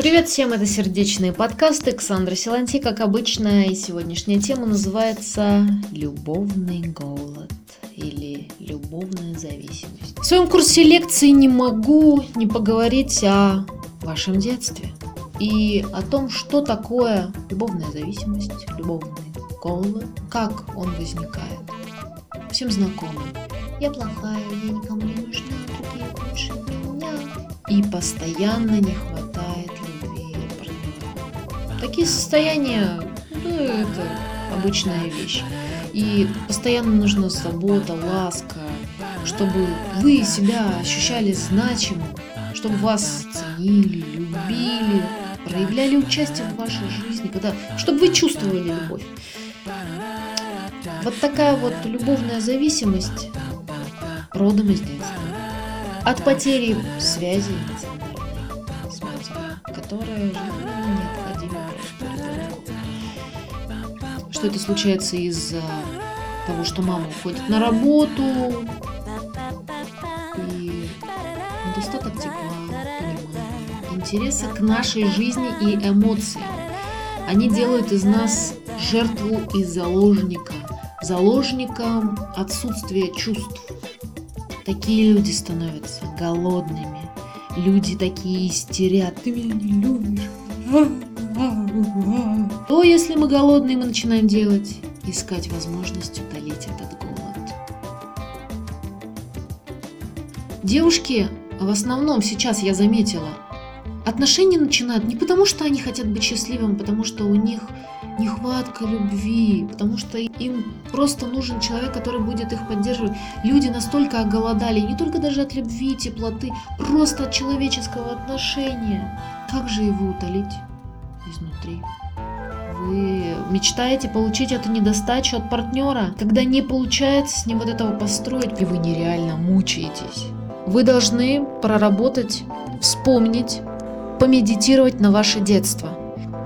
Привет всем, это сердечные подкасты Александра Силанти, как обычно, и сегодняшняя тема называется «Любовный голод» или «Любовная зависимость». В своем курсе лекций не могу не поговорить о вашем детстве и о том, что такое любовная зависимость, любовный голод, как он возникает. Всем знакомый. Я плохая, я никому не нужна, другие лучше меня. И постоянно не хватает. Такие состояния, ну, это обычная вещь. И постоянно нужна забота, ласка, чтобы вы себя ощущали значимым, чтобы вас ценили, любили, проявляли участие в вашей жизни, когда, чтобы вы чувствовали любовь. Вот такая вот любовная зависимость родом из детства. От потери связи с которая жизненно Что это случается из-за того, что мама уходит на работу, и недостаток тепла, понимания, интереса к нашей жизни и эмоциям. Они делают из нас жертву и заложника, заложником отсутствия чувств. Такие люди становятся голодными. Люди такие истерят. Ты меня не любишь. То, если мы голодные, мы начинаем делать? Искать возможность утолить этот голод. Девушки в основном сейчас я заметила, отношения начинают не потому, что они хотят быть счастливыми, а потому что у них нехватка любви, потому что им просто нужен человек, который будет их поддерживать. Люди настолько оголодали, не только даже от любви, теплоты, просто от человеческого отношения. Как же его утолить изнутри? Вы мечтаете получить эту недостачу от партнера, когда не получается с ним вот этого построить, и вы нереально мучаетесь. Вы должны проработать, вспомнить, помедитировать на ваше детство –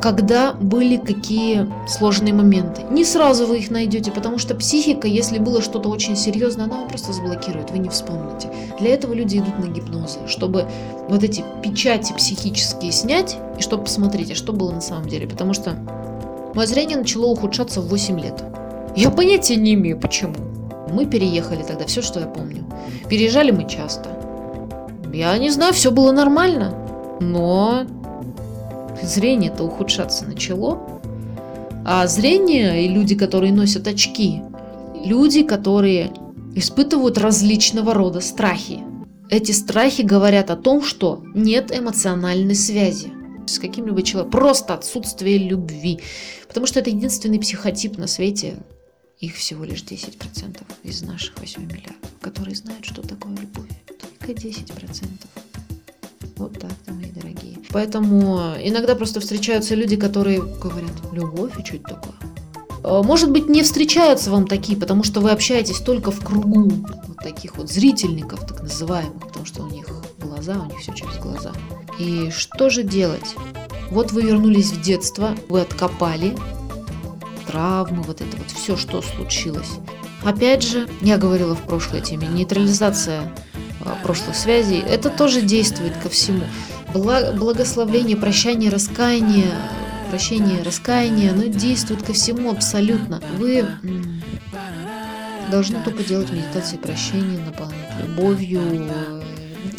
когда были какие сложные моменты. Не сразу вы их найдете, потому что психика, если было что-то очень серьезное, она просто заблокирует, вы не вспомните. Для этого люди идут на гипнозы, чтобы вот эти печати психические снять, и чтобы посмотреть, а что было на самом деле. Потому что мое зрение начало ухудшаться в 8 лет. Я понятия не имею, почему. Мы переехали тогда, все, что я помню. Переезжали мы часто. Я не знаю, все было нормально. Но зрение-то ухудшаться начало. А зрение и люди, которые носят очки, люди, которые испытывают различного рода страхи. Эти страхи говорят о том, что нет эмоциональной связи с каким-либо человеком, просто отсутствие любви. Потому что это единственный психотип на свете, их всего лишь 10% из наших 8 миллиардов, которые знают, что такое любовь. Только 10%. Вот так-то, мои дорогие. Поэтому иногда просто встречаются люди, которые говорят, любовь, и что это такое? А, может быть, не встречаются вам такие, потому что вы общаетесь только в кругу вот таких вот зрительников, так называемых, потому что у них глаза, у них все через глаза. И что же делать? Вот вы вернулись в детство, вы откопали травмы, вот это вот все, что случилось. Опять же, я говорила в прошлой теме, нейтрализация прошлых связей, это тоже действует ко всему. Благословление, прощание, раскаяние, прощение, раскаяние, оно действует ко всему абсолютно. Вы должны только делать медитации прощения, наполнять любовью.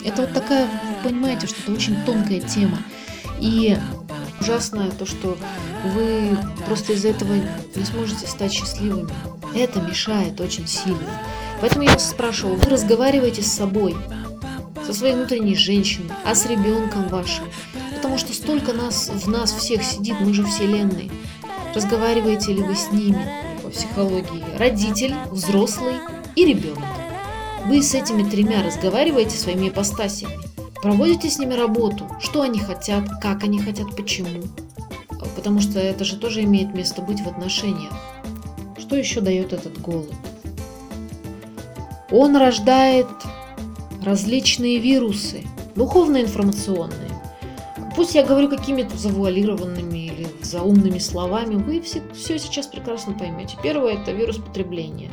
Это вот такая, вы понимаете, что это очень тонкая тема. И ужасное то, что вы просто из-за этого не сможете стать счастливыми. Это мешает очень сильно. Поэтому я вас спрашивала, вы разговариваете с собой, со своей внутренней женщиной, а с ребенком вашим. Потому что столько нас в нас всех сидит, мы же вселенные. Разговариваете ли вы с ними по психологии? Родитель, взрослый и ребенок. Вы с этими тремя разговариваете своими ипостасями. Проводите с ними работу, что они хотят, как они хотят, почему. Потому что это же тоже имеет место быть в отношениях. Что еще дает этот голод? Он рождает различные вирусы, духовно-информационные. Пусть я говорю какими-то завуалированными или заумными словами, вы все, все сейчас прекрасно поймете. Первое – это вирус потребления.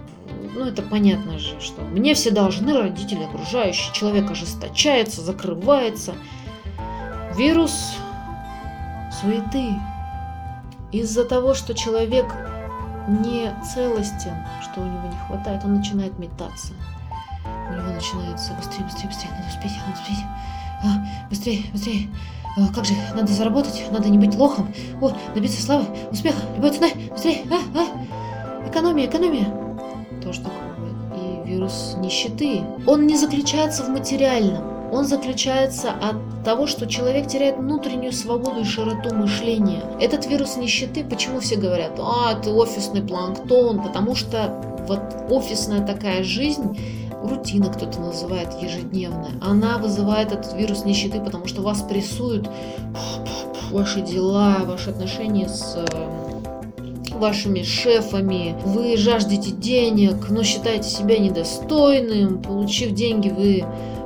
Ну, это понятно же, что мне все должны, родители, окружающие, человек ожесточается, закрывается. Вирус суеты. Из-за того, что человек не целостен, что у него не хватает, он начинает метаться. У него начинается быстрее, быстрее, быстрее, надо успеть, надо успеть. А, быстрее, быстрее. А, как же, надо заработать, надо не быть лохом. О, добиться славы, успеха, любой ценой, быстрее. А, а. Экономия, экономия. То, что и вирус нищеты. Он не заключается в материальном. Он заключается от того, что человек теряет внутреннюю свободу и широту мышления. Этот вирус нищеты, почему все говорят, а, ты офисный планктон, потому что вот офисная такая жизнь, рутина кто-то называет ежедневная, она вызывает этот вирус нищеты, потому что вас прессуют ваши дела, ваши отношения с э, вашими шефами, вы жаждете денег, но считаете себя недостойным, получив деньги, вы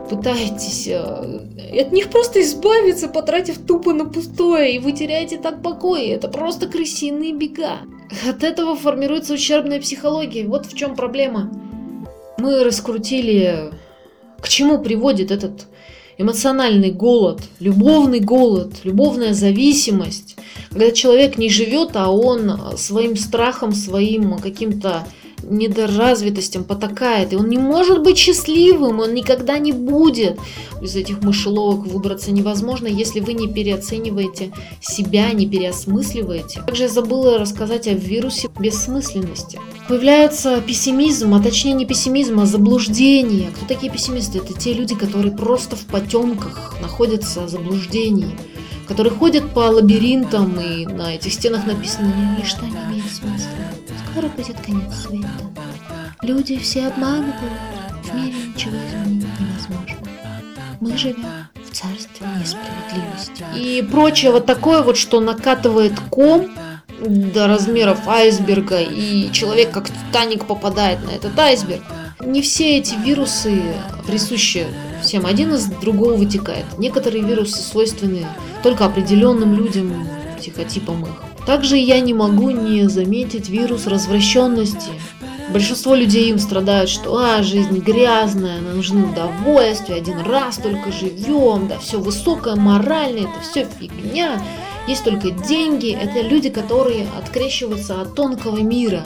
пытаетесь э, от них просто избавиться, потратив тупо на пустое, и вы теряете так покой. Это просто крысиные бега. От этого формируется ущербная психология. Вот в чем проблема. Мы раскрутили, к чему приводит этот эмоциональный голод, любовный голод, любовная зависимость, когда человек не живет, а он своим страхом, своим каким-то недоразвитостям потакает, и он не может быть счастливым, он никогда не будет. Из этих мышеловок выбраться невозможно, если вы не переоцениваете себя, не переосмысливаете. Также я забыла рассказать о вирусе бессмысленности. Появляется пессимизм, а точнее не пессимизм, а заблуждение. Кто такие пессимисты? Это те люди, которые просто в потемках находятся в заблуждении которые ходят по лабиринтам и на этих стенах написано «Ничто не имеет смысла». Скоро будет конец света. Люди все обманывают, в мире ничего изменить невозможно. Мы живем в царстве несправедливости. И прочее вот такое вот, что накатывает ком до размеров айсберга, и человек как Титаник попадает на этот айсберг. Не все эти вирусы присущи всем, один из другого вытекает. Некоторые вирусы свойственны только определенным людям, психотипам их. Также я не могу не заметить вирус развращенности. Большинство людей им страдают, что а, жизнь грязная, нам нужны удовольствия, один раз только живем, да, все высокое, моральное, это все фигня, есть только деньги. Это люди, которые открещиваются от тонкого мира,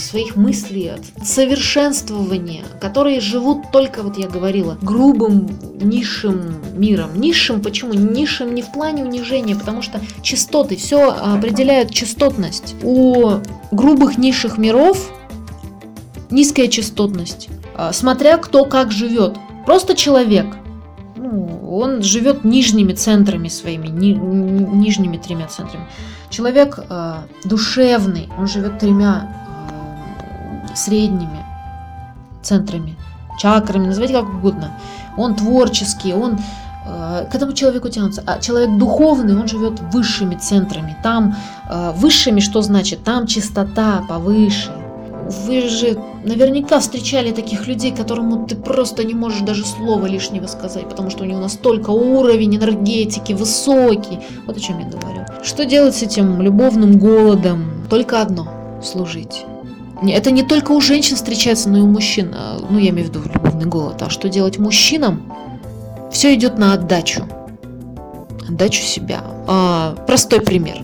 своих мыслей, от совершенствования, которые живут только, вот я говорила, грубым, низшим миром. Низшим, почему? Низшим не в плане унижения, потому что частоты, все определяют частотность. У грубых низших миров низкая частотность, а, смотря кто как живет. Просто человек, ну, он живет нижними центрами своими, ни, нижними тремя центрами. Человек э, душевный, он живет тремя средними центрами, чакрами, называйте как угодно. Он творческий, он э, к этому человеку тянутся. А человек духовный, он живет высшими центрами. Там э, высшими что значит? Там чистота повыше. Вы же наверняка встречали таких людей, которому ты просто не можешь даже слова лишнего сказать, потому что у него настолько уровень энергетики высокий. Вот о чем я говорю. Что делать с этим любовным голодом? Только одно – служить. Это не только у женщин встречается, но и у мужчин. А, ну, я имею в виду любовный голод. А что делать мужчинам? Все идет на отдачу. Отдачу себя. А, простой пример.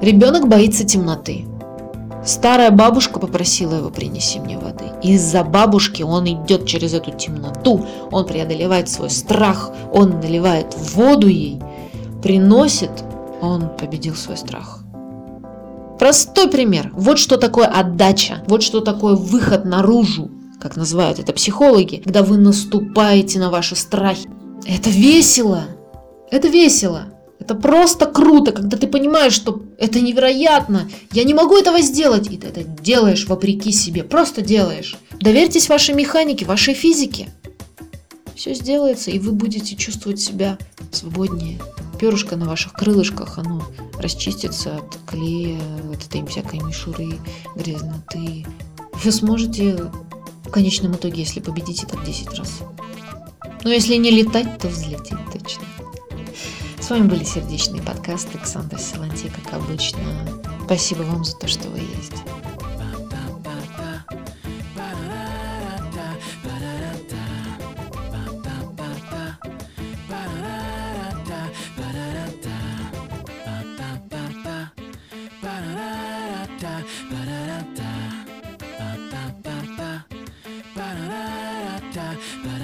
Ребенок боится темноты. Старая бабушка попросила его принеси мне воды. Из-за бабушки он идет через эту темноту, он преодолевает свой страх, он наливает воду ей, приносит, он победил свой страх. Простой пример. Вот что такое отдача. Вот что такое выход наружу, как называют это психологи, когда вы наступаете на ваши страхи. Это весело. Это весело. Это просто круто, когда ты понимаешь, что это невероятно. Я не могу этого сделать. И ты это делаешь вопреки себе. Просто делаешь. Доверьтесь вашей механике, вашей физике. Все сделается, и вы будете чувствовать себя свободнее перышко на ваших крылышках, оно расчистится от клея, от этой всякой мишуры, грязноты. Вы сможете в конечном итоге, если победите, так 10 раз. Но если не летать, то взлететь точно. С вами были сердечные подкасты Александр Силантье, как обычно. Спасибо вам за то, что вы есть. but